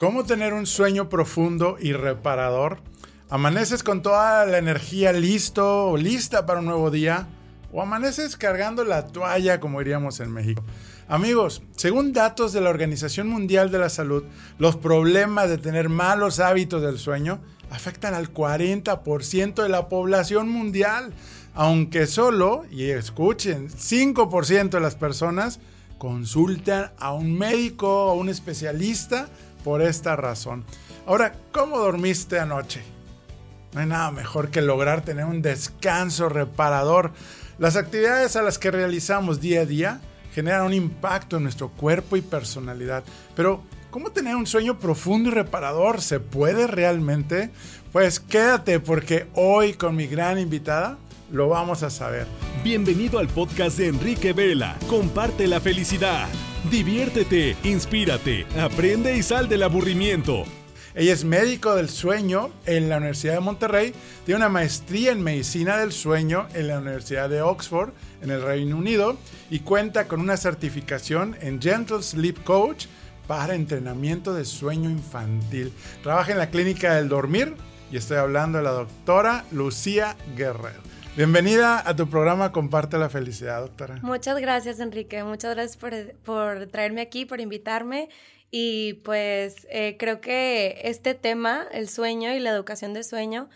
¿Cómo tener un sueño profundo y reparador? ¿Amaneces con toda la energía listo o lista para un nuevo día? ¿O amaneces cargando la toalla, como diríamos en México? Amigos, según datos de la Organización Mundial de la Salud, los problemas de tener malos hábitos del sueño afectan al 40% de la población mundial, aunque solo, y escuchen, 5% de las personas consultan a un médico o un especialista por esta razón. Ahora, ¿cómo dormiste anoche? No hay nada mejor que lograr tener un descanso reparador. Las actividades a las que realizamos día a día generan un impacto en nuestro cuerpo y personalidad. Pero, ¿cómo tener un sueño profundo y reparador? ¿Se puede realmente? Pues quédate porque hoy con mi gran invitada lo vamos a saber. Bienvenido al podcast de Enrique Vela. Comparte la felicidad. Diviértete, inspírate, aprende y sal del aburrimiento. Ella es médico del sueño en la Universidad de Monterrey, tiene una maestría en medicina del sueño en la Universidad de Oxford, en el Reino Unido, y cuenta con una certificación en Gentle Sleep Coach para entrenamiento de sueño infantil. Trabaja en la clínica del dormir y estoy hablando de la doctora Lucía Guerrero. Bienvenida a tu programa Comparte la Felicidad, doctora. Muchas gracias, Enrique. Muchas gracias por, traerme aquí, por invitarme. Y pues eh, creo que este tema, el sueño y la educación de sueño,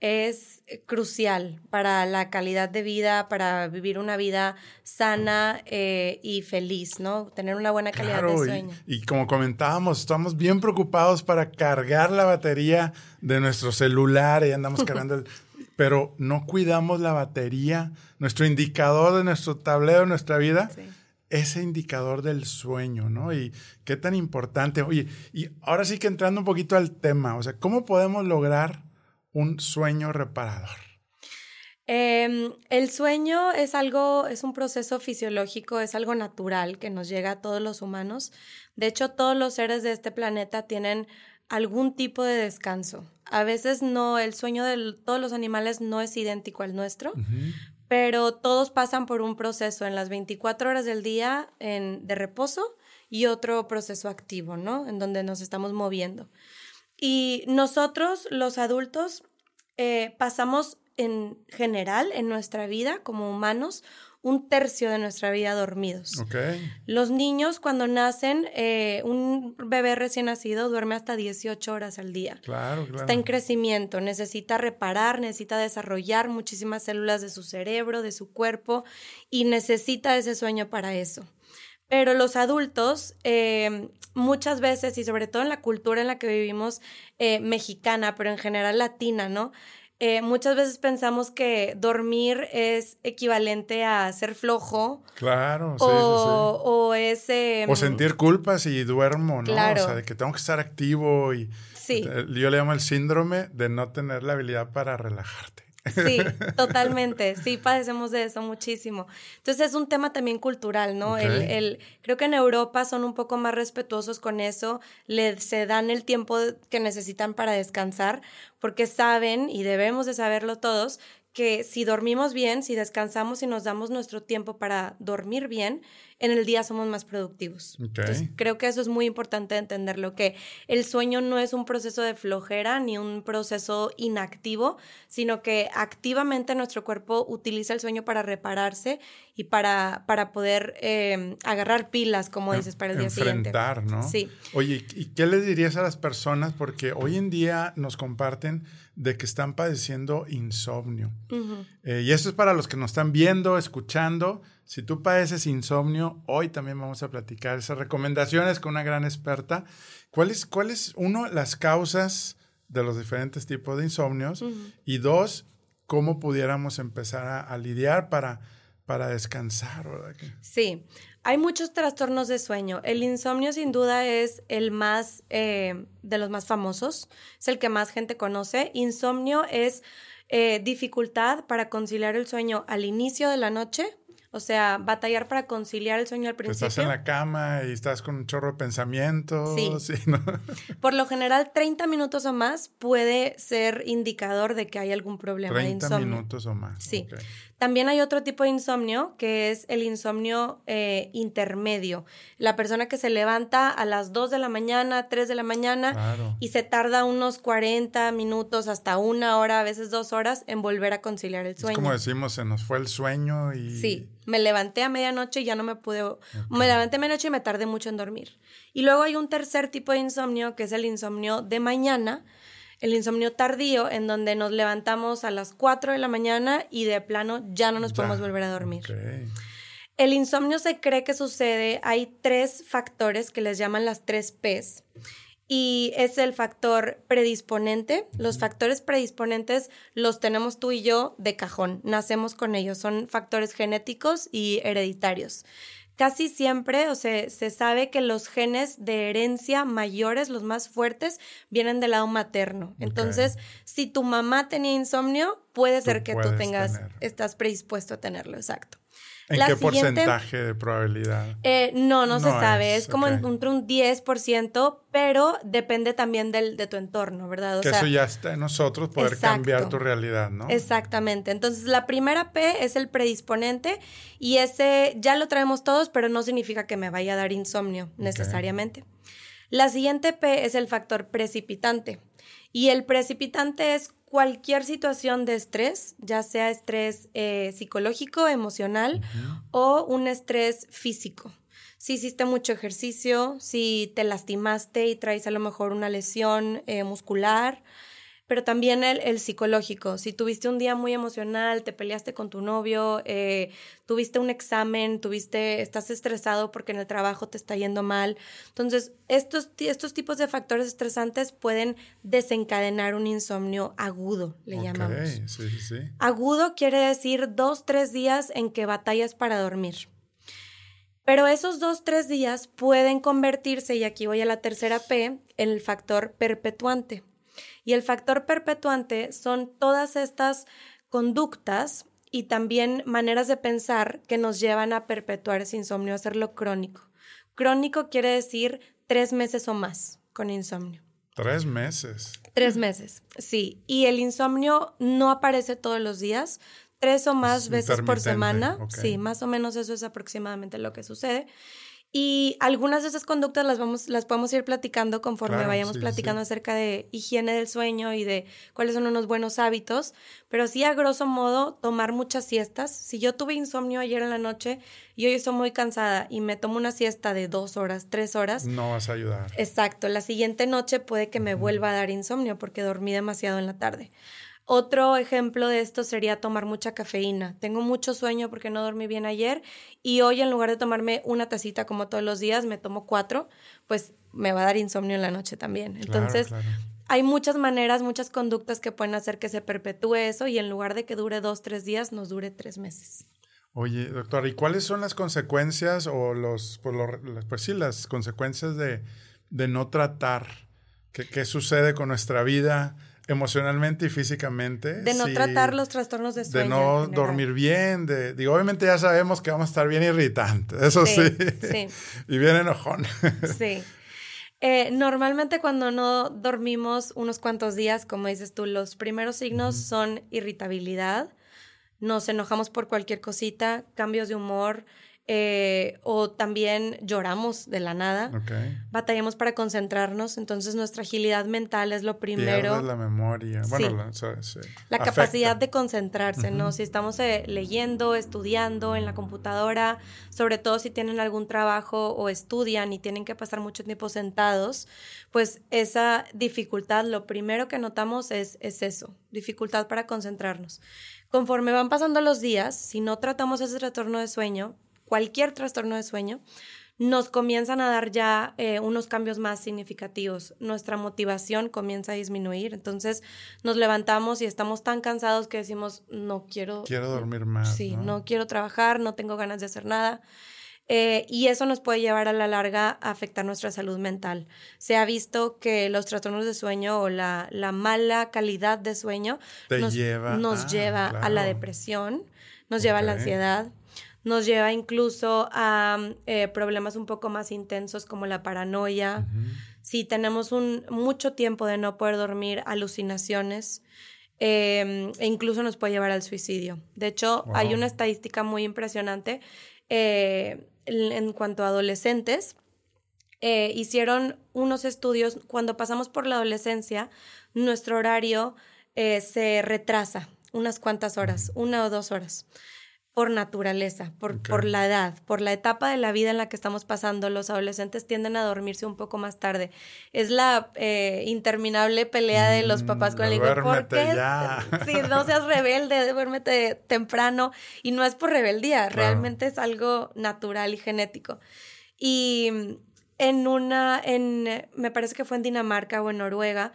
es crucial para la calidad de vida, para vivir una vida sana eh, y feliz, ¿no? Tener una buena calidad de sueño. Y, y, como comentábamos, estamos bien preocupados para cargar la batería de nuestro celular y andamos cargando el pero no cuidamos la batería, nuestro indicador de nuestro tablero de nuestra vida, ese indicador del sueño, ¿no? Y qué tan importante. Oye, y ahora sí que entrando un poquito al tema, o sea, ¿cómo podemos lograr un sueño reparador? Em, el sueño es algo, es un proceso fisiológico, es algo natural que nos llega a todos los humanos. De hecho, todos los seres de este planeta tienen algún tipo de descanso. A veces no, el sueño de todos los animales no es idéntico al nuestro, pero todos pasan por un proceso en las 24 horas del día en, de reposo y otro proceso activo, ¿no? En donde nos estamos moviendo. Y nosotros, los adultos, eh, pasamos en general en nuestra vida como humanos un tercio de nuestra vida dormidos. Los niños cuando nacen, eh, un bebé recién nacido duerme hasta 18 horas al día. Claro, claro. Está en crecimiento, necesita reparar, necesita desarrollar muchísimas células de su cerebro, de su cuerpo y necesita ese sueño para eso. Pero los adultos, eh, muchas veces, y sobre todo en la cultura en la que vivimos, eh, mexicana, pero en general latina, ¿no? Eh, muchas veces pensamos que dormir es equivalente a ser flojo. Claro, sí, o, sí, O es... o sentir culpas y duermo, ¿no? O sea, de que tengo que estar activo y... Sí. Yo le llamo el síndrome de no tener la habilidad para relajarte. Sí, totalmente. Sí, padecemos de eso muchísimo. Entonces es un tema también cultural, ¿no? El, el, creo que en Europa son un poco más respetuosos con eso, le, se dan el tiempo que necesitan para descansar, porque saben, y debemos de saberlo todos, que si dormimos bien, si descansamos y nos damos nuestro tiempo para dormir bien, en el día somos más productivos. creo que eso es muy importante entenderlo, que el sueño no es un proceso de flojera ni un proceso inactivo, sino que activamente nuestro cuerpo utiliza el sueño para repararse y para, para poder eh, agarrar pilas, como dices, para el día siguiente. Enfrentar, ¿no? Sí. Oye, ¿y qué les dirías a las personas? Porque hoy en día nos comparten de que están padeciendo insomnio. Eh, y eso es para los que nos están viendo, escuchando. Si tú padeces insomnio, hoy también vamos a platicar esas recomendaciones con una gran experta. ¿Cuáles, cuáles, uno, las causas de los diferentes tipos de insomnios? Y dos, cómo pudiéramos empezar a, lidiar para, para descansar, ¿verdad? Sí, hay muchos trastornos de sueño. El insomnio sin duda es el más, eh, de los más famosos, es el que más gente conoce. Insomnio es eh, dificultad para conciliar el sueño al inicio de la noche, o sea, batallar para conciliar el sueño al principio. Estás en la cama y estás con un chorro de pensamientos. Sí. ¿no? Por lo general, 30 minutos o más puede ser indicador de que hay algún problema de insomnio. 30 minutos o más. Sí. También hay otro tipo de insomnio que es el insomnio eh, intermedio. La persona que se levanta a las 2 de la mañana, 3 de la mañana y se tarda unos 40 minutos hasta una hora, a veces dos horas en volver a conciliar el sueño. Es como decimos, se nos fue el sueño y... Sí, me levanté a medianoche y ya no me pude... Me levanté a medianoche y me tardé mucho en dormir. Y luego hay un tercer tipo de insomnio que es el insomnio de mañana el insomnio tardío, en donde nos levantamos a las 4 de la mañana y de plano ya no nos podemos volver a dormir. El insomnio se cree que sucede, hay tres factores que les llaman las tres Ps. Y es el factor predisponente. Los factores predisponentes los tenemos tú y yo de cajón, nacemos con ellos, son factores genéticos y hereditarios casi siempre, o sea, se sabe que los genes de herencia mayores, los más fuertes, vienen del lado materno. Entonces, si tu mamá tenía insomnio, puede ser que tú tengas, estás predispuesto a tenerlo, exacto. ¿En qué porcentaje de probabilidad? Eh, no, no, se sabe. Es, como entre un 10%, pero depende también del, de tu entorno, ¿verdad? que eso ya está en nosotros, poder cambiar tu realidad, ¿no? Exactamente. Entonces, la primera P es el predisponente y ese ya lo traemos todos, pero no significa que me vaya a dar insomnio necesariamente. La siguiente P es el factor precipitante. Y el precipitante es cualquier situación de estrés, ya sea estrés eh, psicológico, emocional o un estrés físico. Si hiciste mucho ejercicio, si te lastimaste y traes a lo mejor una lesión eh, muscular, pero también el, psicológico. Si tuviste un día muy emocional, te peleaste con tu novio, eh, tuviste un examen, tuviste, estás estresado porque en el trabajo te está yendo mal. Entonces, estos, estos tipos de factores estresantes pueden desencadenar un insomnio agudo, le llamamos. Sí, sí, sí. Agudo quiere decir dos, tres días en que batallas para dormir. Pero esos dos, tres días pueden convertirse, y aquí voy a la tercera P, en el factor perpetuante. Y el factor perpetuante son todas estas conductas y también maneras de pensar que nos llevan a perpetuar ese insomnio, a hacerlo crónico. Crónico quiere decir tres meses o más con insomnio. Tres meses. Tres meses, sí. Y el insomnio no aparece todos los días, tres o más veces por semana. Sí, más o menos eso es aproximadamente lo que sucede. Y algunas de esas conductas las, vamos, las podemos ir platicando conforme vayamos platicando acerca de higiene del sueño y de cuáles son unos buenos hábitos. Pero sí, a grosso modo, tomar muchas siestas. Si yo tuve insomnio ayer en la noche y hoy estoy muy cansada y me tomo una siesta de dos horas, tres horas. No vas a ayudar. Exacto. La siguiente noche puede que me vuelva a dar insomnio porque dormí demasiado en la tarde. Otro ejemplo de esto sería tomar mucha cafeína. Tengo mucho sueño porque no dormí bien ayer y hoy en lugar de tomarme una tacita como todos los días, me tomo cuatro, pues me va a dar insomnio en la noche también. Entonces, hay muchas maneras, muchas conductas que pueden hacer que se perpetúe eso y en lugar de que dure dos, tres días, nos dure tres meses. Oye, doctor, ¿y cuáles son las consecuencias o los, pues, pues sí, las consecuencias de, de no tratar? ¿Qué, ¿Qué sucede con nuestra vida? Emocionalmente y físicamente. De no tratar los trastornos de sueño. De no dormir bien, de, digo, obviamente ya sabemos que vamos a estar bien irritantes, eso sí. sí. y bien enojón. sí. Eh, normalmente cuando no dormimos unos cuantos días, como dices tú, los primeros signos son irritabilidad, nos enojamos por cualquier cosita, cambios de humor, eh, o también lloramos de la nada. Batallamos para concentrarnos, entonces nuestra agilidad mental es lo primero. la memoria, bueno, la, capacidad de concentrarse, ¿no? Si estamos eh, leyendo, estudiando en la computadora, sobre todo si tienen algún trabajo o estudian y tienen que pasar mucho tiempo sentados, pues esa dificultad, lo primero que notamos es, es eso, dificultad para concentrarnos. Conforme van pasando los días, si no tratamos ese retorno de sueño, cualquier trastorno de sueño, nos comienzan a dar ya eh, unos cambios más significativos. Nuestra motivación comienza a disminuir. Entonces nos levantamos y estamos tan cansados que decimos, no quiero... Quiero dormir más. Sí, no, quiero trabajar, no tengo ganas de hacer nada. Eh, y eso nos puede llevar a la larga a afectar nuestra salud mental. Se ha visto que los trastornos de sueño o la, mala calidad de sueño nos lleva, nos lleva a la depresión, nos lleva a la ansiedad, nos lleva incluso a eh, problemas un poco más intensos como la paranoia. Si tenemos un, mucho tiempo de no poder dormir, alucinaciones. em, e incluso nos puede llevar al suicidio. De hecho, hay una estadística muy impresionante eh, en, cuanto a adolescentes. Eh, hicieron unos estudios, cuando pasamos por la adolescencia, nuestro horario se retrasa unas cuantas horas, una o dos horas por naturaleza, por, por, la edad, por la etapa de la vida en la que estamos pasando. Los adolescentes tienden a dormirse un poco más tarde. Es la eh, interminable pelea de los papás con el hijo. ¿Por qué? Si no seas rebelde, duérmete temprano. Y no es por rebeldía, realmente es algo natural y genético. Y en una, en, me parece que fue en Dinamarca o en Noruega,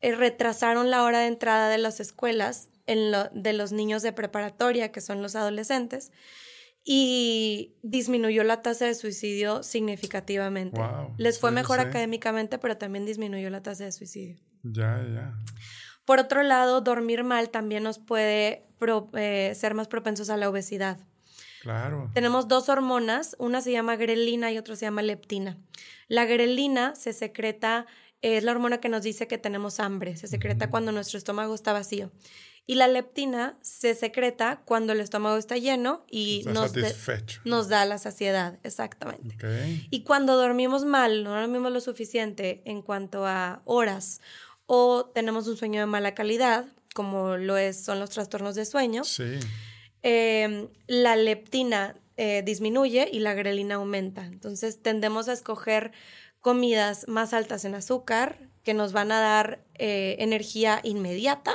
eh, retrasaron la hora de entrada de las escuelas de los niños de preparatoria, que son los adolescentes, y disminuyó la tasa de suicidio significativamente. Les fue mejor académicamente, pero también disminuyó la tasa de suicidio. Ya, ya. Por otro lado, dormir mal también nos puede eh, ser más propensos a la obesidad. Claro. Tenemos dos hormonas, una se llama grelina y otra se llama leptina. La grelina se secreta, es la hormona que nos dice que tenemos hambre, se secreta cuando nuestro estómago está vacío. Y la leptina se secreta cuando el estómago está lleno y nos, nos, da la saciedad, exactamente. Y cuando dormimos mal, no dormimos lo suficiente en cuanto a horas o tenemos un sueño de mala calidad, como lo es, son los trastornos de sueño, em, la leptina eh, disminuye y la grelina aumenta. Entonces tendemos a escoger comidas más altas en azúcar que nos van a dar eh, energía inmediata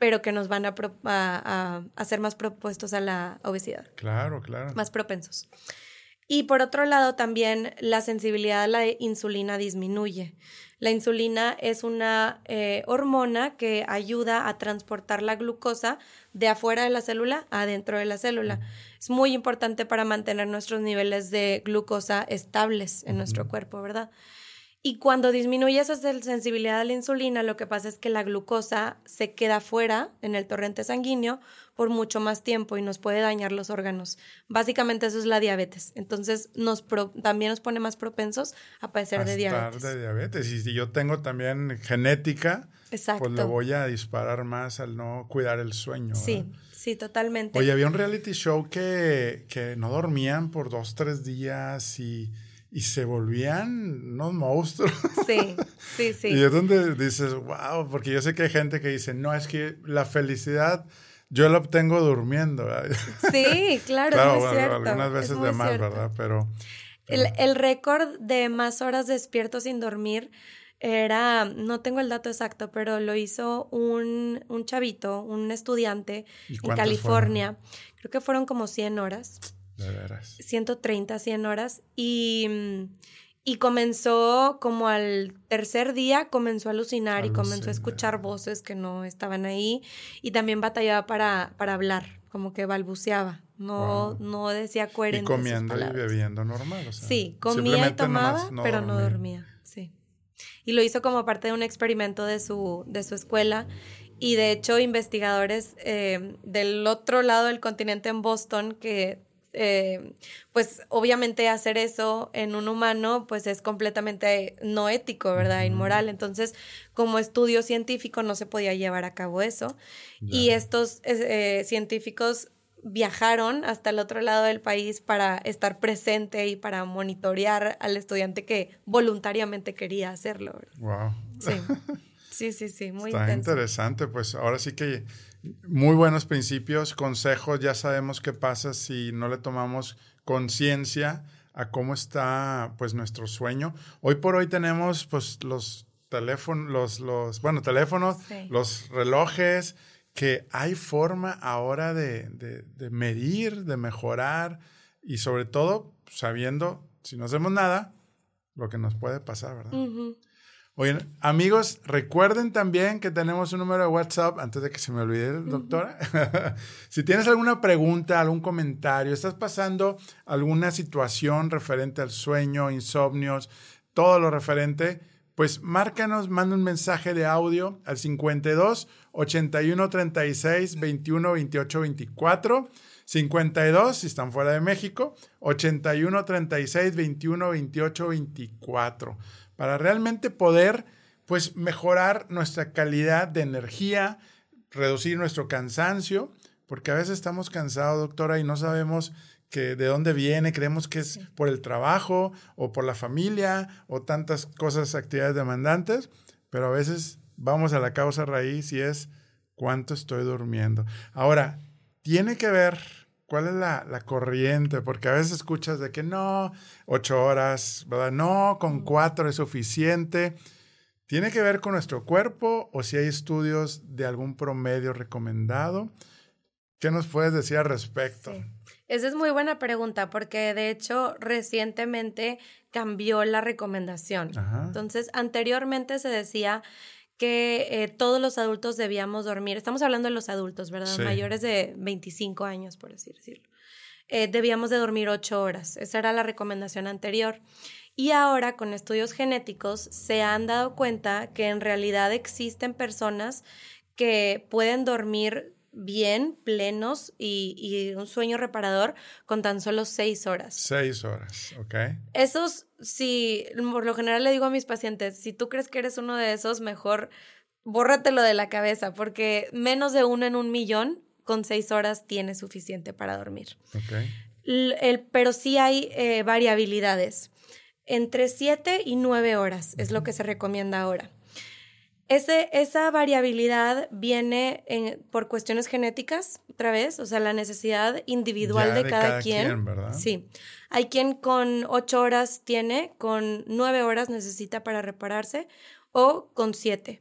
pero que nos van a, a, hacer más propuestos a la obesidad. Claro, claro. Más propensos. Y por otro lado, también la sensibilidad a la insulina disminuye. La insulina es una eh, hormona que ayuda a transportar la glucosa de afuera de la célula a adentro de la célula. Es muy importante para mantener nuestros niveles de glucosa estables en nuestro cuerpo, ¿verdad? Y cuando disminuye esa sensibilidad a la insulina, lo que pasa es que la glucosa se queda fuera en el torrente sanguíneo por mucho más tiempo y nos puede dañar los órganos. Básicamente eso es la diabetes. Entonces nos también nos pone más propensos a padecer de diabetes. de diabetes. Y si yo tengo también genética, pues le voy a disparar más al no cuidar el sueño. Sí, sí, totalmente. Oye, había un reality show que, que no dormían por dos, tres días y y se volvían unos monstruos. Sí, sí, sí. y es donde dices, wow, porque yo sé que hay gente que dice, no, es que la felicidad yo la obtengo durmiendo. Sí, claro, claro es cierto. algunas veces de más, ¿verdad? Pero... El, el récord de más horas despierto sin dormir era, no tengo el dato exacto, pero lo hizo un, un chavito, un estudiante en California. Creo que fueron como 100 horas. 130, 100 horas. Y, y comenzó como al tercer día, comenzó a alucinar y comenzó a escuchar voces que no estaban ahí. Y también batallaba para, para hablar, como que balbuceaba. No, no decía coherente. Y comiendo y bebiendo normal. sí, comía y tomaba, pero no dormía. Sí. Y lo hizo como parte de un experimento de su, de su escuela. Y de hecho, investigadores eh, del otro lado del continente en Boston que eh, pues obviamente hacer eso en un humano pues es completamente no ético, ¿verdad? Inmoral. Entonces, como estudio científico no se podía llevar a cabo eso. Y estos eh, científicos viajaron hasta el otro lado del país para estar presente y para monitorear al estudiante que voluntariamente quería hacerlo. Wow. Sí. Sí, sí, sí, muy Está interesante, pues ahora sí que muy buenos principios, consejos, ya sabemos qué pasa si no le tomamos conciencia a cómo está pues nuestro sueño. Hoy por hoy tenemos pues los teléfonos, los, los, bueno, teléfonos, los relojes, que hay forma ahora de, de, medir, de mejorar y sobre todo sabiendo, si no hacemos nada, lo que nos puede pasar, ¿verdad? Oye, amigos, recuerden también que tenemos un número de WhatsApp, antes de que se me olvide, doctora. si tienes alguna pregunta, algún comentario, estás pasando alguna situación referente al sueño, insomnios, todo lo referente, pues márcanos, manda un mensaje de audio al 52 81 36 21 28 24. 52 si están fuera de México, 81 36 21 28 24 para realmente poder pues mejorar nuestra calidad de energía, reducir nuestro cansancio, porque a veces estamos cansados, doctora, y no sabemos que de dónde viene, creemos que es por el trabajo o por la familia o tantas cosas, actividades demandantes, pero a veces vamos a la causa raíz y es cuánto estoy durmiendo. Ahora, tiene que ver cuál es la, la corriente, porque a veces escuchas de que no, ocho horas, ¿verdad? No, con cuatro es suficiente. ¿Tiene que ver con nuestro cuerpo o si hay estudios de algún promedio recomendado? ¿Qué nos puedes decir al respecto? Esa es muy buena pregunta porque de hecho recientemente cambió la recomendación. Entonces, anteriormente se decía que eh, todos los adultos debíamos dormir, estamos hablando de los adultos, ¿verdad? Mayores de 25 años, por así decirlo. Eh, debíamos de dormir 8 horas. Esa era la recomendación anterior. Y ahora con estudios genéticos se han dado cuenta que en realidad existen personas que pueden dormir bien, plenos y, un sueño reparador con tan solo seis horas. Seis horas, ok. Esos, si por lo general le digo a mis pacientes, si tú crees que eres uno de esos, mejor bórratelo de la cabeza, porque menos de uno en un millón con seis horas tiene suficiente para dormir. Okay. El, pero sí hay eh, variabilidades entre 7 y 9 horas es lo que se recomienda ahora. Ese, esa variabilidad viene por cuestiones genéticas, otra vez, o sea, la necesidad individual de, cada, quien. Sí. Hay quien con 8 horas tiene, con 9 horas necesita para repararse o con 7.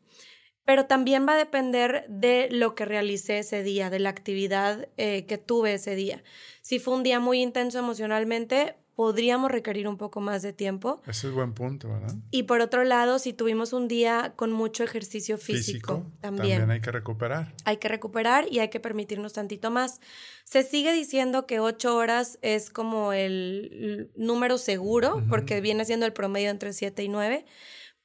Pero también va a depender de lo que realicé ese día, de la actividad eh, que tuve ese día. Si fue un día muy intenso emocionalmente, podríamos requerir un poco más de tiempo. Ese es buen punto, ¿verdad? Y por otro lado, si tuvimos un día con mucho ejercicio físico, también. También hay que recuperar. Hay que recuperar y hay que permitirnos tantito más. Se sigue diciendo que ocho horas es como el número seguro, porque viene siendo el promedio entre siete y nueve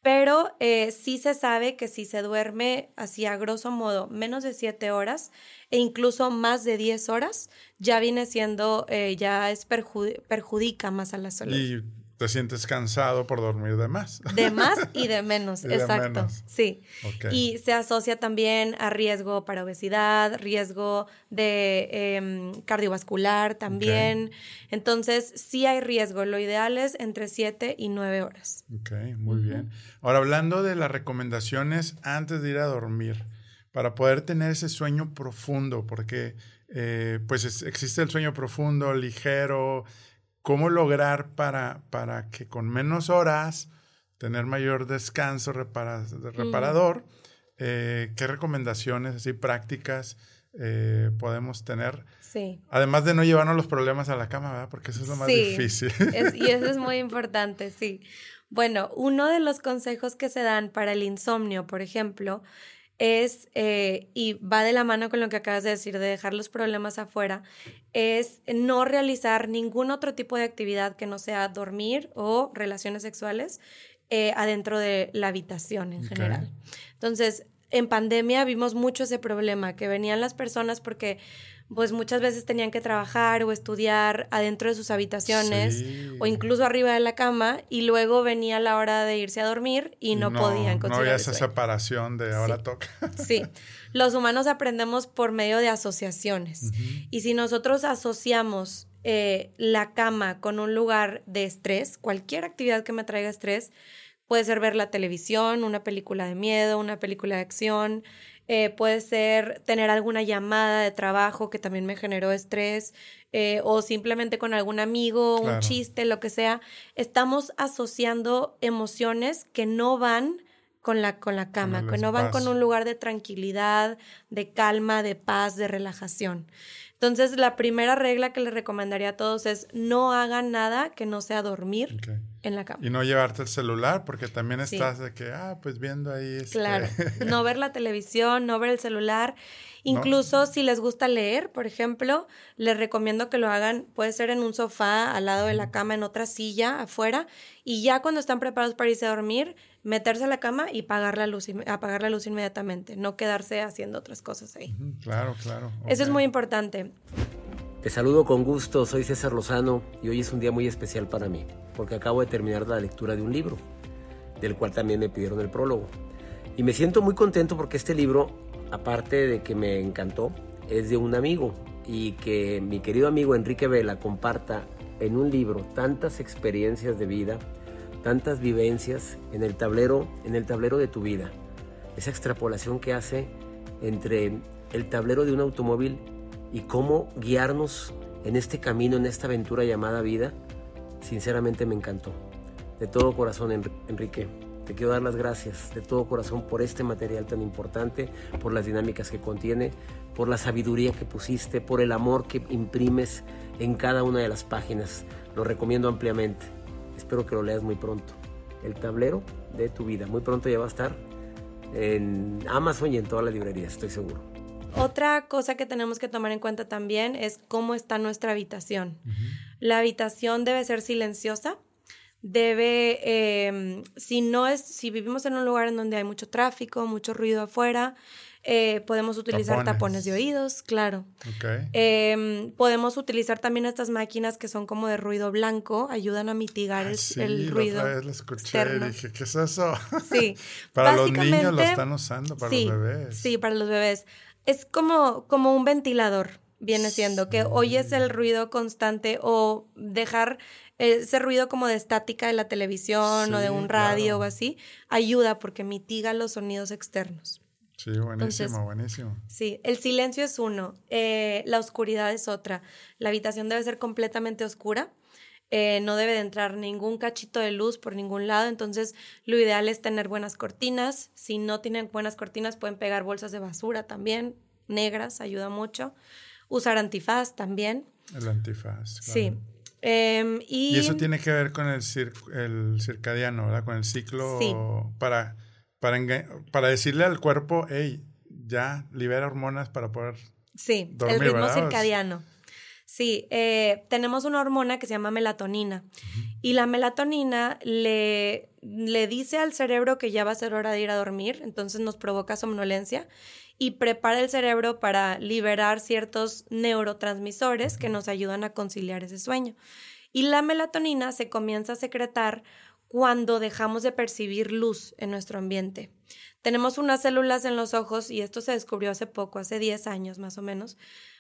pero eh, sí se sabe que si se duerme así a grosso modo menos de 7 horas e incluso más de 10 horas, ya viene siendo, eh, ya es perjudica más a la salud te sientes cansado por dormir de más. De más y de menos, exacto. Sí. Y se asocia también a riesgo para obesidad, riesgo de em, cardiovascular también. Entonces, sí hay riesgo. Lo ideal es entre 7 y 9 horas. Ok, muy bien. Ahora, hablando de las recomendaciones antes de ir a dormir, para poder tener ese sueño profundo, porque eh, pues existe el sueño profundo, ligero, cómo lograr para, para que con menos horas tener mayor descanso reparador, eh, qué recomendaciones así prácticas eh, podemos tener. Sí. Además de no llevarnos los problemas a la cama, ¿verdad? Porque eso es lo más difícil. y eso es muy importante, sí. Bueno, uno de los consejos que se dan para el insomnio, por ejemplo, es, eh, y va de la mano con lo que acabas de decir, de dejar los problemas afuera, es no realizar ningún otro tipo de actividad que no sea dormir o relaciones sexuales eh, adentro de la habitación en general. Entonces, en pandemia vimos mucho ese problema, que venían las personas porque pues muchas veces tenían que trabajar o estudiar adentro de sus habitaciones o incluso arriba de la cama y luego venía la hora de irse a dormir y no, podían No había esa separación de ahora toca. Sí, los humanos aprendemos por medio de asociaciones. Y si nosotros asociamos eh, la cama con un lugar de estrés, cualquier actividad que me traiga estrés, puede ser ver la televisión, una película de miedo, una película de acción, eh, puede ser tener alguna llamada de trabajo que también me generó estrés, eh, o simplemente con algún amigo, un chiste, lo que sea. Estamos asociando emociones que no van con la, con la cama, que no van con un lugar de tranquilidad, de calma, de paz, de relajación. Entonces, la primera regla que les recomendaría a todos es no hagan nada que no sea dormir en la cama. Y no llevarte el celular, porque también estás de que, ah, pues viendo ahí. Este... Claro, no ver la televisión, no ver el celular. Incluso si les gusta leer, por ejemplo, les recomiendo que lo hagan, puede ser en un sofá, al lado de la cama, en otra silla, afuera, y ya cuando están preparados para irse a dormir, meterse a la cama y apagar la luz, apagar la luz inmediatamente, no quedarse haciendo otras cosas ahí. Claro, claro. Eso es muy importante. Te saludo con gusto, soy César Lozano y hoy es un día muy especial para mí, porque acabo de terminar la lectura de un libro, del cual también me pidieron el prólogo. Y me siento muy contento porque este libro aparte de que me encantó, es de un amigo y que mi querido amigo Enrique Vela comparta en un libro tantas experiencias de vida, tantas vivencias en el tablero, en el tablero de tu vida. Esa extrapolación que hace entre el tablero de un automóvil y cómo guiarnos en este camino, en esta aventura llamada vida, sinceramente me encantó. De todo corazón, Enrique, te quiero dar las gracias de todo corazón por este material tan importante, por las dinámicas que contiene, por la sabiduría que pusiste, por el amor que imprimes en cada una de las páginas. Lo recomiendo ampliamente. Espero que lo leas muy pronto. El tablero de tu vida. Muy pronto ya va a estar en Amazon y en todas las librerías, estoy seguro. Otra cosa que tenemos que tomar en cuenta también es cómo está nuestra habitación. La habitación debe ser silenciosa, debe, em, si no es, si vivimos en un lugar en donde hay mucho tráfico, mucho ruido afuera, eh, podemos utilizar tapones. de oídos, claro. Em, podemos utilizar también estas máquinas que son como de ruido blanco, ayudan a mitigar el, sí, el, ruido. La vez escuché y dije, ¿qué es eso? Sí. para los niños lo están usando, para los bebés. Sí, para los bebés. Es como, como un ventilador, viene siendo, que oyes el ruido constante o dejar ese ruido como de estática de la televisión o de un radio o así, ayuda porque mitiga los sonidos externos. Sí, buenísimo, buenísimo. Sí, el silencio es uno, eh, la oscuridad es otra. La habitación debe ser completamente oscura. Eh, no debe de entrar ningún cachito de luz por ningún lado, entonces lo ideal es tener buenas cortinas. Si no tienen buenas cortinas, pueden pegar bolsas de basura también, negras, ayuda mucho. Usar antifaz también. El antifaz. Sí. Em, y, eso tiene que ver con el, el circadiano, ¿verdad? Con el ciclo para para, para decirle al cuerpo, hey, ya libera hormonas para poder. Sí, el ritmo circadiano. Sí, eh, tenemos una hormona que se llama melatonina y la melatonina le, le dice al cerebro que ya va a ser hora de ir a dormir, entonces nos provoca somnolencia y prepara el cerebro para liberar ciertos neurotransmisores que nos ayudan a conciliar ese sueño. Y la melatonina se comienza a secretar cuando dejamos de percibir luz en nuestro ambiente. Tenemos unas células en los ojos, y esto se descubrió hace poco, hace 10 años más o menos,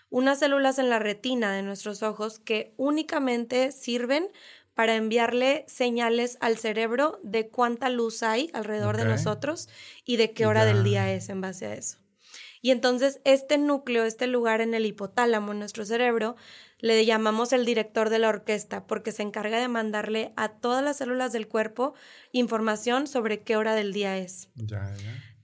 unas células en la retina de nuestros ojos que únicamente sirven para enviarle señales al cerebro de cuánta luz hay alrededor de nosotros y de qué hora del día es en base a eso. Y entonces este núcleo, este lugar en el hipotálamo, en nuestro cerebro, le llamamos el director de la orquesta porque se encarga de mandarle a todas las células del cuerpo información sobre qué hora del día es.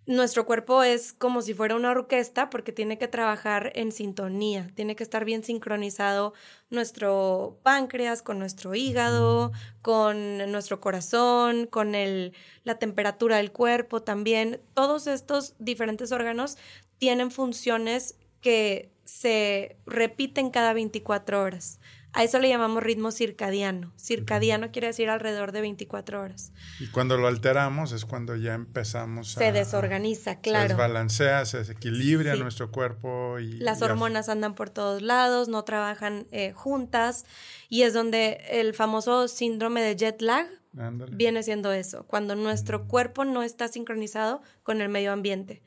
Nuestro cuerpo es como si fuera una orquesta porque tiene que trabajar en sintonía, tiene que estar bien sincronizado nuestro páncreas con nuestro hígado, con nuestro corazón, con el, la temperatura del cuerpo también. Todos estos diferentes órganos tienen funciones que se repiten cada 24 horas. A eso le llamamos ritmo circadiano. Circadiano quiere decir alrededor de 24 horas. Y cuando lo alteramos es cuando ya empezamos a... Se desorganiza, claro. Se desbalancea, se desequilibra nuestro cuerpo y... Las hormonas andan por todos lados, no trabajan eh, juntas y es donde el famoso síndrome de jet lag Viene siendo eso, cuando nuestro mm. cuerpo no está sincronizado con el medio ambiente.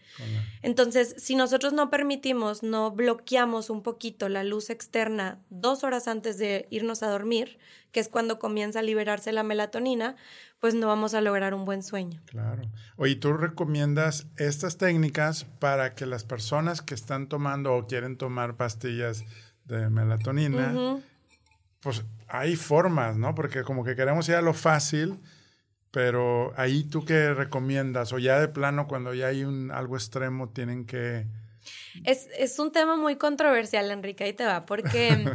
Entonces, si nosotros no permitimos, no bloqueamos un poquito la luz externa dos horas antes de irnos a dormir, que es cuando comienza a liberarse la melatonina, pues no vamos a lograr un buen sueño. Claro. Oye, ¿tú recomiendas estas técnicas para que las personas que están tomando o quieren tomar pastillas de melatonina, pues hay formas, ¿no? Porque como que queremos ir a lo fácil, pero ahí tú qué recomiendas o ya de plano cuando ya hay un algo extremo tienen que... Es, es un tema muy controversial, Enrique, ahí te va, porque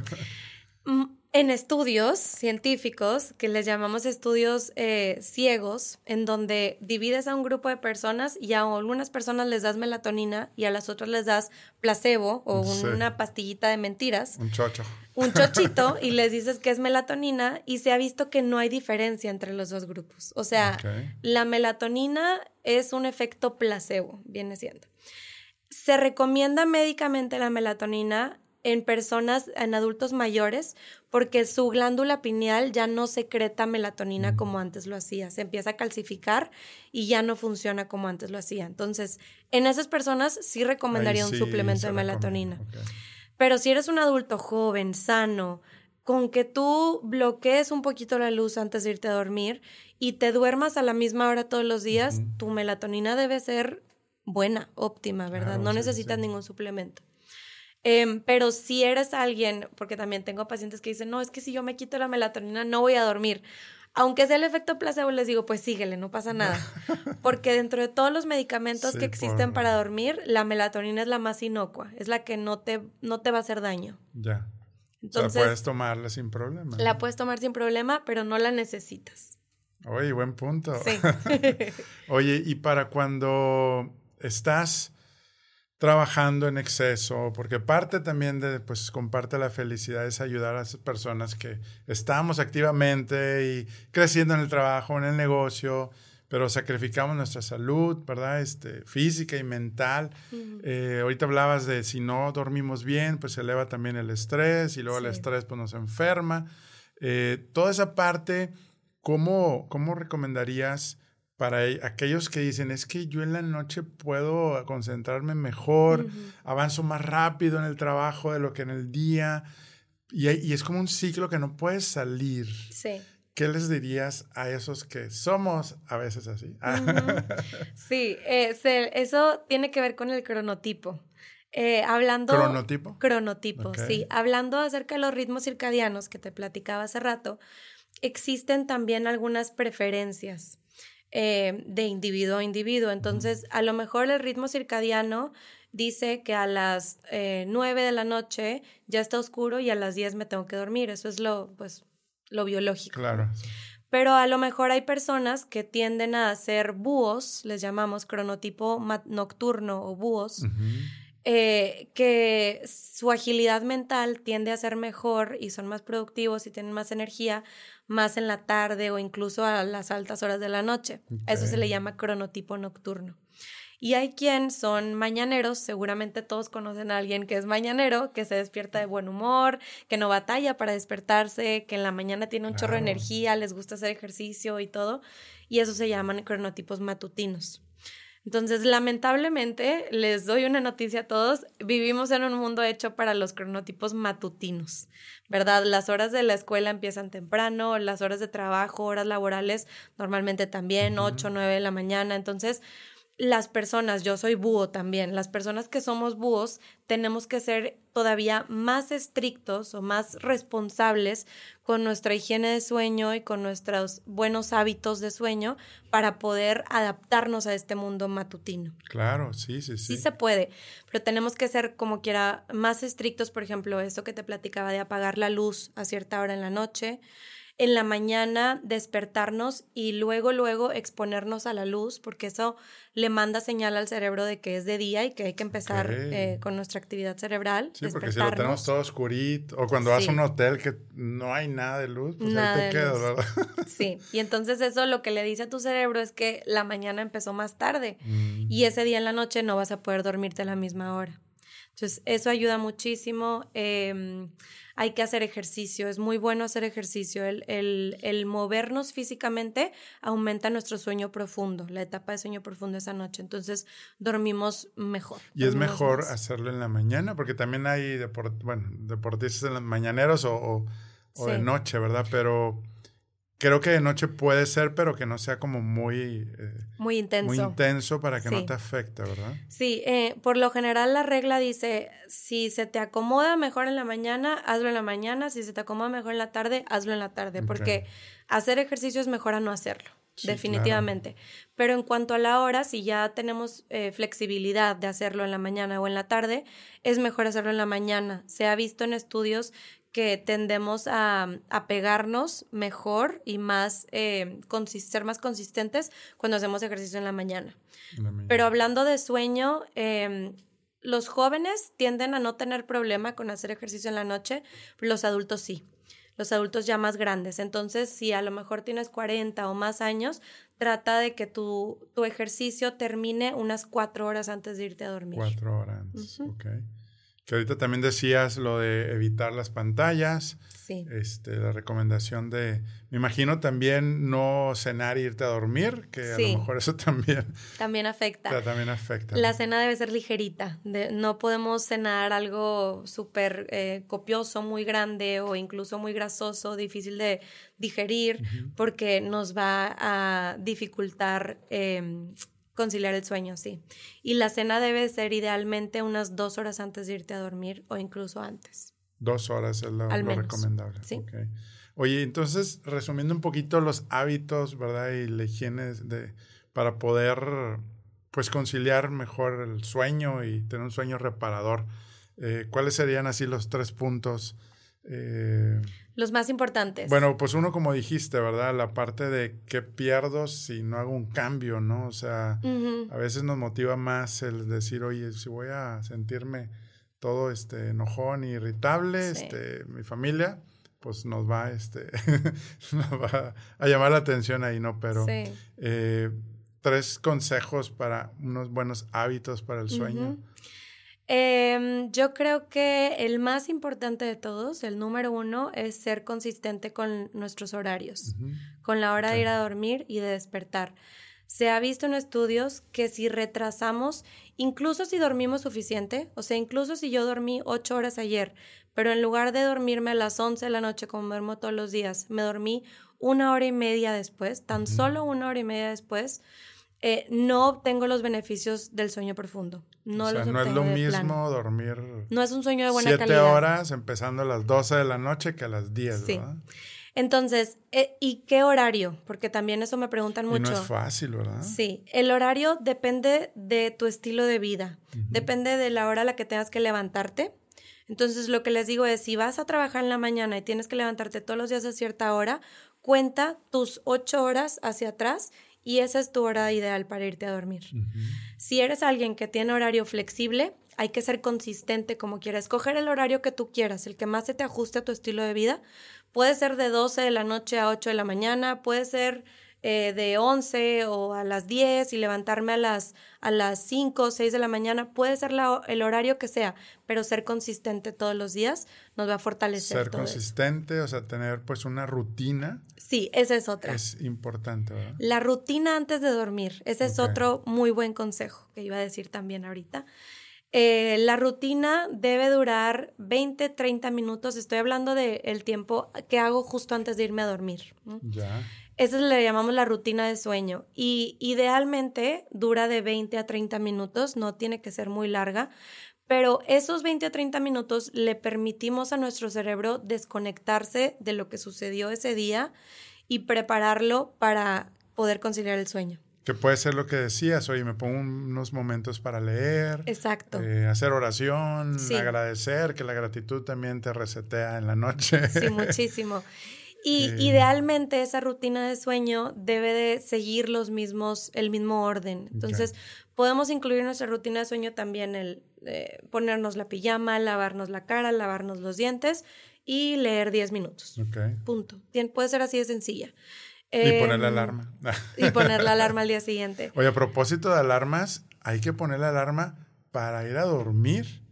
en estudios científicos, que les llamamos estudios eh, ciegos, en donde divides a un grupo de personas y a algunas personas les das melatonina y a las otras les das placebo o una pastillita de mentiras. Un chocho. Un chochito y les dices que es melatonina y se ha visto que no hay diferencia entre los dos grupos. O sea, la melatonina es un efecto placebo, viene siendo. Se recomienda médicamente la melatonina en personas, en adultos mayores, porque su glándula pineal ya no secreta melatonina como antes lo hacía, se empieza a calcificar y ya no funciona como antes lo hacía. Entonces, en esas personas sí recomendaría un suplemento de melatonina. Pero si eres un adulto joven, sano, con que tú bloquees un poquito la luz antes de irte a dormir y te duermas a la misma hora todos los días, tu melatonina debe ser buena, óptima, ¿verdad? no necesitas ningún suplemento. Em, pero si eres alguien, porque también tengo pacientes que dicen, no, es que si yo me quito la melatonina no voy a dormir. Aunque sea el efecto placebo, les digo, pues síguele, no pasa nada. Porque dentro de todos los medicamentos que existen para dormir, la melatonina es la más inocua, es la que no te, no te va a hacer daño. Ya. Entonces, o sea, puedes tomarla sin problema. La puedes tomar sin problema, pero no la necesitas. Oye, buen punto. Sí. Oye, y para cuando estás trabajando en exceso, porque parte también de, pues, comparte la felicidad es ayudar a esas personas que estamos activamente y creciendo en el trabajo, en el negocio, pero sacrificamos nuestra salud, ¿verdad? Este, física y mental. Eh, ahorita hablabas de si no dormimos bien, pues se eleva también el estrés y luego el estrés pues nos enferma. Eh, toda esa parte, ¿cómo, cómo recomendarías? Para e, aquellos que dicen, es que yo en la noche puedo concentrarme mejor, avanzo más rápido en el trabajo de lo que en el día, y, y, es como un ciclo que no puedes salir. Sí. ¿Qué les dirías a esos que somos a veces así? sí, eh, eso tiene que ver con el cronotipo. Eh, hablando... ¿Cronotipo? Cronotipo, sí. Hablando acerca de los ritmos circadianos que te platicaba hace rato, existen también algunas preferencias. Eh, de individuo a individuo. Entonces, a lo mejor el ritmo circadiano dice que a las eh, 9 de la noche ya está oscuro y a las 10 me tengo que dormir. Eso es lo, pues, lo biológico. Claro. Pero a lo mejor hay personas que tienden a ser búhos, les llamamos cronotipo nocturno o búhos, eh, que su agilidad mental tiende a ser mejor y son más productivos y tienen más energía más en la tarde o incluso a las altas horas de la noche. Eso se le llama cronotipo nocturno. Y hay quien son mañaneros, seguramente todos conocen a alguien que es mañanero, que se despierta de buen humor, que no batalla para despertarse, que en la mañana tiene un chorro de energía, les gusta hacer ejercicio y todo, y eso se llaman cronotipos matutinos. Entonces, lamentablemente, les doy una noticia a todos, vivimos en un mundo hecho para los cronotipos matutinos, ¿verdad? Las horas de la escuela empiezan temprano, las horas de trabajo, horas laborales normalmente también, 8, 9 de la mañana, entonces las personas, yo soy búho también, las personas que somos búhos tenemos que ser todavía más estrictos o más responsables con nuestra higiene de sueño y con nuestros buenos hábitos de sueño para poder adaptarnos a este mundo matutino. Claro, sí, sí, sí. Sí se puede, pero tenemos que ser como quiera más estrictos, por ejemplo, eso que te platicaba de apagar la luz a cierta hora en la noche en la mañana despertarnos y luego, luego exponernos a la luz, porque eso le manda señal al cerebro de que es de día y que hay que empezar eh, con nuestra actividad cerebral. Sí, porque si lo tenemos todo oscurito, o cuando vas a un hotel que no hay nada de luz, pues ahí te quedas, ¿verdad? Sí, y entonces eso lo que le dice a tu cerebro es que la mañana empezó más tarde y mm. ese día en la noche no vas a poder dormirte a la misma hora. Entonces, eso ayuda muchísimo. Em, hay que hacer ejercicio, es muy bueno hacer ejercicio. El, el, movernos físicamente aumenta nuestro sueño profundo, la etapa de sueño profundo esa noche. Entonces dormimos mejor. Y es mejor hacerlo en la mañana, porque también hay bueno, deportistas en los mañaneros o, o, de noche, ¿verdad? Pero Creo que de noche puede ser, pero que no sea como muy... Eh, muy intenso. Muy intenso para que no te afecte, ¿verdad? Sí, eh, por lo general la regla dice, si se te acomoda mejor en la mañana, hazlo en la mañana, si se te acomoda mejor en la tarde, hazlo en la tarde, porque hacer ejercicio es mejor a no hacerlo. definitivamente. Pero en cuanto a la hora, si ya tenemos eh, flexibilidad de hacerlo en la mañana o en la tarde, es mejor hacerlo en la mañana. Se ha visto en estudios que tendemos a, pegarnos mejor y más, eh, ser más consistentes cuando hacemos ejercicio en la mañana. Pero hablando de sueño, em, los jóvenes tienden a no tener problema con hacer ejercicio en la noche, los adultos sí. Los adultos ya más grandes. Entonces, si a lo mejor tienes 40 o más años, trata de que tu, tu ejercicio termine unas cuatro horas antes de irte a dormir. Cuatro horas antes, ok. Que ahorita también decías lo de evitar las pantallas. Sí. Este, la recomendación de, me imagino también no cenar e irte a dormir, que a lo mejor eso también, También afecta. también afecta. La cena debe ser ligerita. de- no podemos cenar algo súper eh, copioso, muy grande o incluso muy grasoso, difícil de digerir, porque nos va a dificultar em, conciliar el sueño, sí. Y la cena debe ser idealmente unas dos horas antes de irte a dormir o incluso antes. Dos horas es lo, Al lo menos, recomendable. sí. Oye, entonces, resumiendo un poquito los hábitos, ¿verdad? Y la higiene de, para poder, pues, conciliar mejor el sueño y tener un sueño reparador. eh, ¿Cuáles serían así los tres puntos? Eh, Los más importantes. bueno, pues uno, como dijiste, ¿verdad? La parte de qué pierdo si no hago un cambio, ¿no? O sea, a veces nos motiva más el decir, oye, si voy a sentirme todo este enojón y irritable, Sí. este, mi familia, pues nos va, este, nos va a llamar la atención ahí, ¿no? Pero Sí. eh, tres consejos para unos buenos hábitos para el sueño. Ujú. Em, yo creo que el más importante de todos, el número uno, es ser consistente con nuestros horarios, con la hora de ir a dormir y de despertar. Se ha visto en estudios que si retrasamos, incluso si dormimos suficiente, o sea, incluso si yo dormí ocho horas ayer, pero en lugar de dormirme a las 11 de la noche como duermo todos los días, me dormí una hora y media después, tan Ujú. solo una hora y media después, eh, no obtengo los beneficios del sueño profundo. No o sea, los no es lo mismo dormir No es un sueño de buena siete calidad. horas empezando a las 12 de la noche que a las 10, Sí. ¿verdad? Entonces, eh, ¿y qué horario? Porque también eso me preguntan Y mucho. no es fácil, ¿verdad? Sí, el horario depende de tu estilo de vida, depende de la hora a la que tengas que levantarte. Entonces, lo que les digo es, si vas a trabajar en la mañana y tienes que levantarte todos los días a cierta hora, cuenta tus ocho horas hacia atrás y esa es tu hora ideal para irte a dormir. Si eres alguien que tiene horario flexible, hay que ser consistente como quieras. Escoger el horario que tú quieras, el que más se te ajuste a tu estilo de vida. Puede ser de 12 de la noche a 8 de la mañana, puede ser eh, de 11 o a las 10 y levantarme a las, a las 5 o 6 de la mañana. Puede ser la- el horario que sea, pero ser consistente todos los días nos va a fortalecer Ser todo eso. consistente, o sea, tener pues una rutina Sí, esa es otra. es importante, ¿verdad? La rutina antes de dormir. Ese es otro muy buen consejo que iba a decir también ahorita. Eh, la rutina debe durar 20, 30 minutos. Estoy hablando del el tiempo que hago justo antes de irme a dormir. ¿no? Ya. Esa le llamamos la rutina de sueño. Y idealmente dura de 20 a 30 minutos, no tiene que ser muy larga. Pero esos 20 a 30 minutos le permitimos a nuestro cerebro desconectarse de lo que sucedió ese día y prepararlo para poder conciliar el sueño. Que puede ser lo que decías, oye, me pongo unos momentos para leer, Exacto. eh, hacer oración, Sí. agradecer, que la gratitud también te resetea en la noche. Sí, muchísimo. Y idealmente esa rutina de sueño debe de seguir los mismos, el mismo orden. Entonces, podemos incluir en nuestra rutina de sueño también el eh, ponernos la pijama, lavarnos la cara, lavarnos los dientes y leer 10 minutos. Punto. Tien- puede ser así de sencilla. Y poner la Em, alarma. Y poner la alarma al día siguiente. Oye, a propósito de alarmas, hay que poner la alarma para ir a dormir,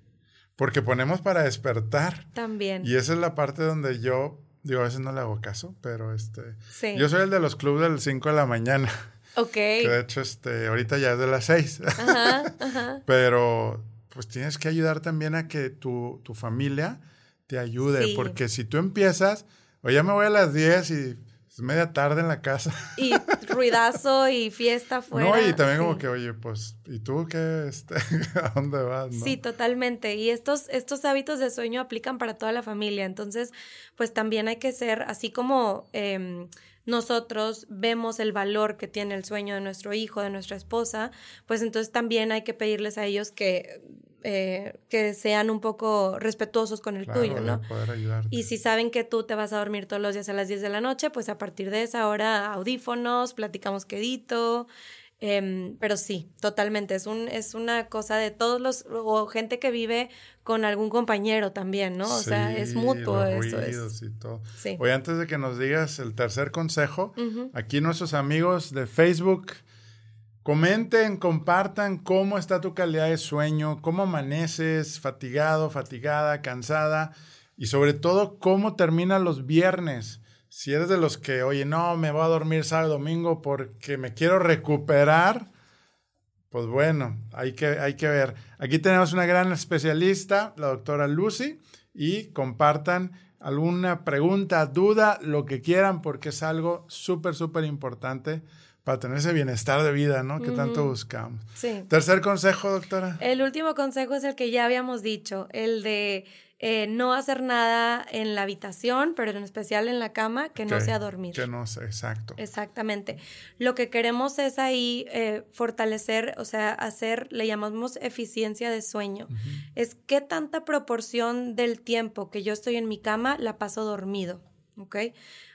porque ponemos para despertar. También. Y esa es la parte donde yo, digo, a veces no le hago caso, pero este, Sí. yo soy el de los clubes del 5 de la mañana, Ok. que de hecho este, ahorita ya es de las 6, Ajá, ajá. pero pues tienes que ayudar también a que tu, tu familia te ayude, Sí. porque si tú empiezas, o ya me voy a las 10 y es media tarde en la casa. Y ruidazo y fiesta afuera. no, y también sí. como que, oye, pues, ¿y tú qué? Este, ¿A dónde vas? no? Sí, totalmente. Y estos, estos hábitos de sueño aplican para toda la familia. Entonces, pues también hay que ser, así como em, nosotros vemos el valor que tiene el sueño de nuestro hijo, de nuestra esposa, pues entonces también hay que pedirles a ellos que, eh, que sean un poco respetuosos con el Claro, tuyo, ¿no? poder. Y si saben que tú te vas a dormir todos los días a las 10 de la noche, pues a partir de esa hora audífonos, platicamos quedito. em, pero sí, totalmente. Es, un, es una cosa de todos los, o gente que vive con algún compañero también, ¿no? O sea, es mutuo los eso. Es, y todo. sí. Oye, antes de que nos digas el tercer consejo, aquí nuestros amigos de Facebook, Comenten, compartan cómo está tu calidad de sueño, cómo amaneces, fatigado, fatigada, cansada y sobre todo cómo terminan los viernes. Si eres de los que, oye, no, me voy a dormir sábado domingo porque me quiero recuperar, pues bueno, hay que, hay que ver. Aquí tenemos una gran especialista, la doctora Lucy, y compartan alguna pregunta, duda, lo que quieran, porque es algo súper, súper importante para tener ese bienestar de vida, ¿no? Que tanto buscamos. Sí. Tercer consejo, doctora. El último consejo es el que ya habíamos dicho, el de eh, no hacer nada en la habitación, pero en especial en la cama, que no sea dormir. Que no sea, exacto. Exactamente. Lo que queremos es ahí eh, fortalecer, o sea, hacer, le llamamos eficiencia de sueño. Es qué tanta proporción del tiempo que yo estoy en mi cama la paso dormido, ¿ok?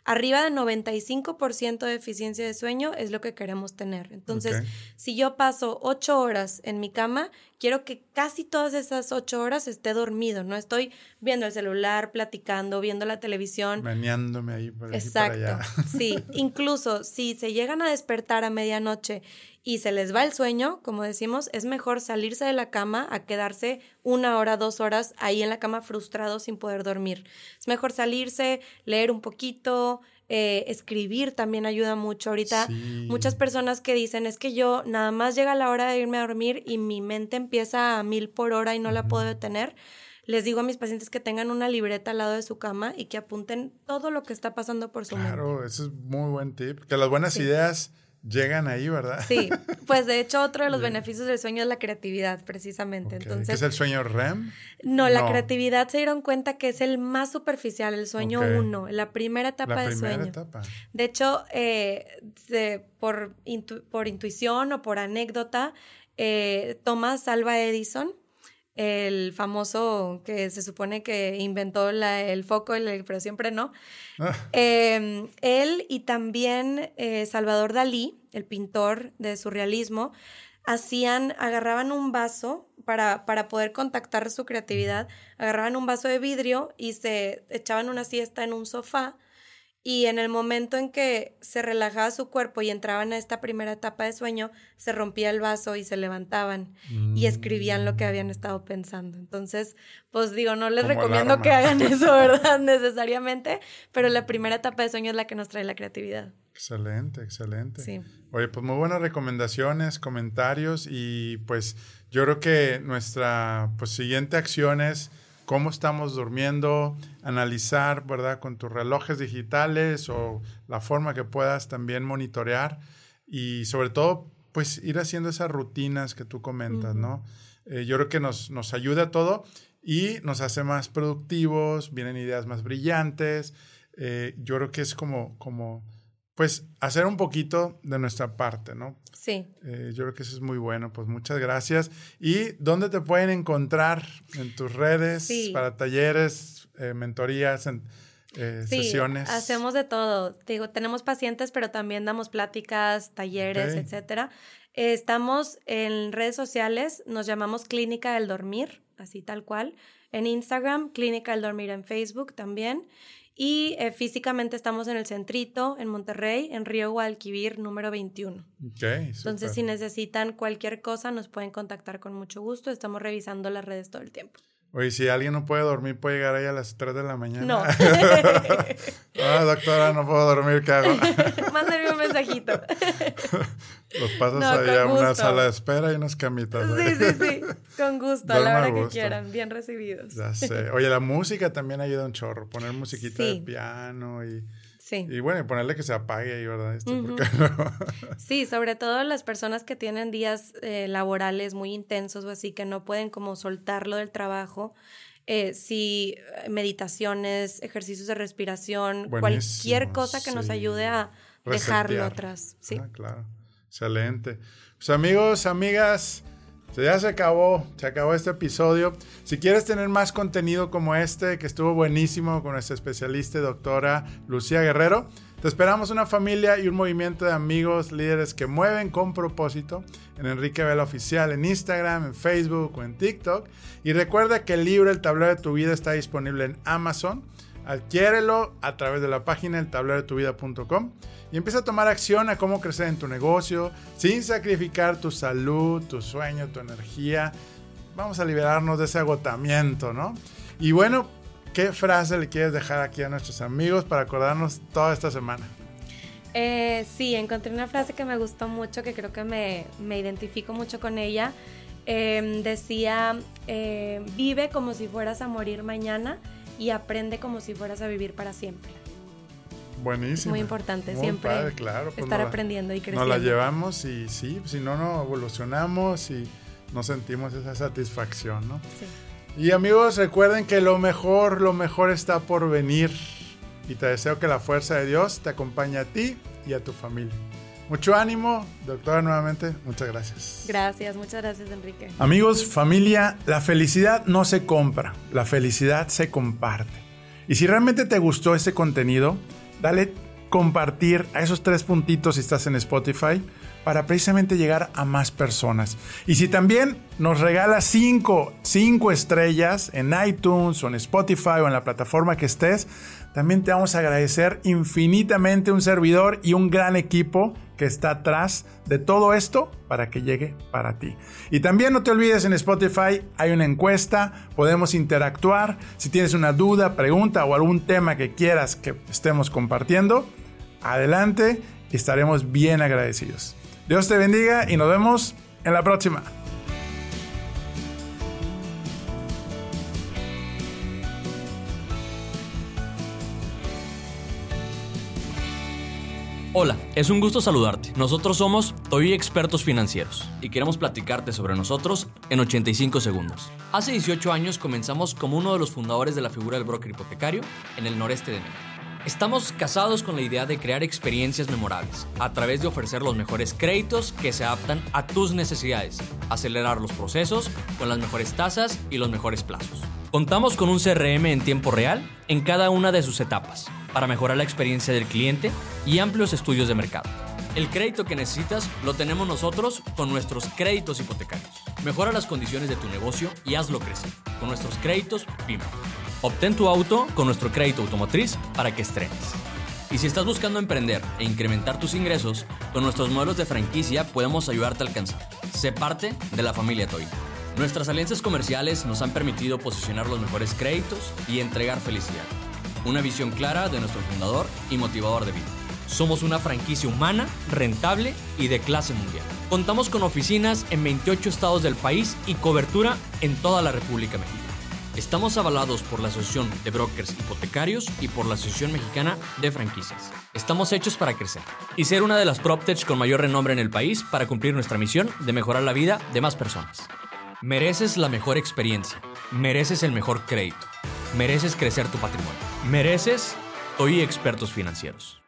Arriba de 95% de eficiencia de sueño es lo que queremos tener. Entonces, si yo paso 8 horas en mi cama, quiero que casi todas esas 8 horas esté dormido. No estoy viendo el celular, platicando, viendo la televisión. Meneándome ahí por Exacto. allá. Sí, incluso si se llegan a despertar a medianoche y se les va el sueño, como decimos, es mejor salirse de la cama a quedarse una hora, dos horas ahí en la cama frustrado sin poder dormir. Es mejor salirse, leer un poquito, eh, escribir también ayuda mucho. Ahorita muchas personas que dicen es que yo nada más llega la hora de irme a dormir y mi mente empieza a mil por hora y no la puedo detener. Les digo a mis pacientes que tengan una libreta al lado de su cama y que apunten todo lo que está pasando por su mente. Claro, ese es muy buen tip. Que las buenas ideas llegan ahí, ¿verdad? Sí, pues de hecho otro de los beneficios del sueño es la creatividad, precisamente. Entonces, ¿Qué es el sueño REM? No, la creatividad se dieron cuenta que es el más superficial, el sueño uno, la primera etapa la del primera sueño. Etapa. De hecho, eh, por, por intuición o por anécdota, eh, Thomas Alva Edison, el famoso que se supone que inventó el foco, pero siempre no. Ah. Em, él y también eh, Salvador Dalí, el pintor de surrealismo, hacían, agarraban un vaso para, para poder contactar su creatividad, agarraban un vaso de vidrio y se echaban una siesta en un sofá y en el momento en que se relajaba su cuerpo y entraban a esta primera etapa de sueño, se rompía el vaso y se levantaban y escribían lo que habían Mm. estado pensando. Entonces, pues digo, no les recomiendo que hagan eso, ¿verdad? Necesariamente, pero la primera etapa de sueño es la que nos trae la creatividad. Excelente, excelente. Sí. Oye, pues muy buenas recomendaciones, comentarios y pues yo creo que nuestra pues, siguiente acción es cómo estamos durmiendo, analizar, ¿verdad? Con tus relojes digitales o la forma que puedas también monitorear y sobre todo, pues ir haciendo esas rutinas que tú comentas, ¿no? Eh, yo creo que nos, nos ayuda a todo y nos hace más productivos, vienen ideas más brillantes. Eh, yo creo que es como, como, pues, hacer un poquito de nuestra parte, ¿no? Sí. Eh, yo creo que eso es muy bueno. Pues muchas gracias. ¿Y dónde te pueden encontrar en tus redes Sí. para talleres, eh, mentorías, en, eh, Sí, sesiones? hacemos de todo. Digo, tenemos pacientes, pero también damos pláticas, talleres, Ok. etcétera. Estamos en redes sociales, nos llamamos Clínica del Dormir, así tal cual. En Instagram, Clínica del Dormir en Facebook también. Y eh, físicamente estamos en el Centrito, en Monterrey, en Río Guadalquivir, número 21. Ok, Entonces, si necesitan cualquier cosa, nos pueden contactar con mucho gusto. Estamos revisando las redes todo el tiempo. Oye, si alguien no puede dormir, puede llegar ahí a las 3 de la mañana. No. ah, doctora, no puedo dormir, ¿qué hago? Mándenme un mensajito. Los pasas No, ahí a una sala de espera y unas camitas. Sí, ahí. sí, sí. Con gusto, a la hora que gusto. quieran. Bien recibidos. Ya sé. Oye, la música también ayuda un chorro. Poner musiquita de piano y, Sí. y bueno, y ponerle que se apague ahí, ¿verdad? Este, porque luego- Sí, sobre todo las personas que tienen días eh, laborales muy intensos o así, que no pueden como soltarlo del trabajo. Eh, sí, eh, meditaciones, ejercicios de respiración, cualquier cosa que nos ayude a dejarlo atrás. Sí. Ah, claro. Excelente. Pues amigos, amigas, ya se acabó, se acabó este episodio. Si quieres tener más contenido como este, que estuvo buenísimo con nuestra especialista doctora Lucía Guerrero, te esperamos una familia y un movimiento de amigos, líderes que mueven con propósito en Enrique Vela Oficial, en Instagram, en Facebook o en TikTok. Y recuerda que el libro El tablero de tu vida está disponible en Amazon. Adquiérelo a través de la página el tablero de tu vida.com y empieza a tomar acción a cómo crecer en tu negocio sin sacrificar tu salud, tu sueño, tu energía. Vamos a liberarnos de ese agotamiento, ¿no? Y bueno, ¿qué frase le quieres dejar aquí a nuestros amigos para acordarnos toda esta semana? Eh, sí, encontré una frase que me gustó mucho, que creo que me, me identifico mucho con ella. Em, decía, eh, vive como si fueras a morir mañana y aprende como si fueras a vivir para siempre. Buenísimo. muy importante, siempre claro, pues estar aprendiendo y creciendo. Nos la llevamos y sí, si no, no evolucionamos y no sentimos esa satisfacción, ¿no? Sí. Y amigos, recuerden que lo mejor, lo mejor está por venir. Y te deseo que la fuerza de Dios te acompañe a ti y a tu familia. Mucho ánimo, doctora, nuevamente, muchas gracias. Gracias, muchas gracias, Enrique. Amigos, familia, la felicidad no se compra, la felicidad se comparte. Y si realmente te gustó este contenido, dale compartir a esos tres puntitos si estás en Spotify para precisamente llegar a más personas. Y si también nos regalas cinco, cinco estrellas en iTunes o en Spotify o en la plataforma que estés, también te vamos a agradecer infinitamente un servidor y un gran equipo que está atrás de todo esto para que llegue para ti. Y también no te olvides en Spotify hay una encuesta, podemos interactuar. Si tienes una duda, pregunta o algún tema que quieras que estemos compartiendo, adelante y estaremos bien agradecidos. Dios te bendiga y nos vemos en la próxima. Hola, es un gusto saludarte. Nosotros somos Toy Expertos Financieros y queremos platicarte sobre nosotros en 85 segundos. Hace 18 años comenzamos como uno de los fundadores de la figura del broker hipotecario en el noreste de México. Estamos casados con la idea de crear experiencias memorables a través de ofrecer los mejores créditos que se adaptan a tus necesidades, acelerar los procesos con las mejores tasas y los mejores plazos. Contamos con un CRM en tiempo real en cada una de sus etapas para mejorar la experiencia del cliente y amplios estudios de mercado. El crédito que necesitas lo tenemos nosotros con nuestros créditos hipotecarios. Mejora las condiciones de tu negocio y hazlo crecer con nuestros créditos PIMA. Obtén tu auto con nuestro crédito automotriz para que estrenes. Y si estás buscando emprender e incrementar tus ingresos, con nuestros modelos de franquicia podemos ayudarte a alcanzar. Sé parte de la familia Toy. Nuestras alianzas comerciales nos han permitido posicionar los mejores créditos y entregar felicidad. Una visión clara de nuestro fundador y motivador de vida. Somos una franquicia humana, rentable y de clase mundial. Contamos con oficinas en 28 estados del país y cobertura en toda la República Mexicana. Estamos avalados por la Asociación de Brokers Hipotecarios y por la Asociación Mexicana de Franquicias. Estamos hechos para crecer y ser una de las PropTech con mayor renombre en el país para cumplir nuestra misión de mejorar la vida de más personas. Mereces la mejor experiencia. Mereces el mejor crédito. Mereces crecer tu patrimonio. Mereces Toy Expertos Financieros.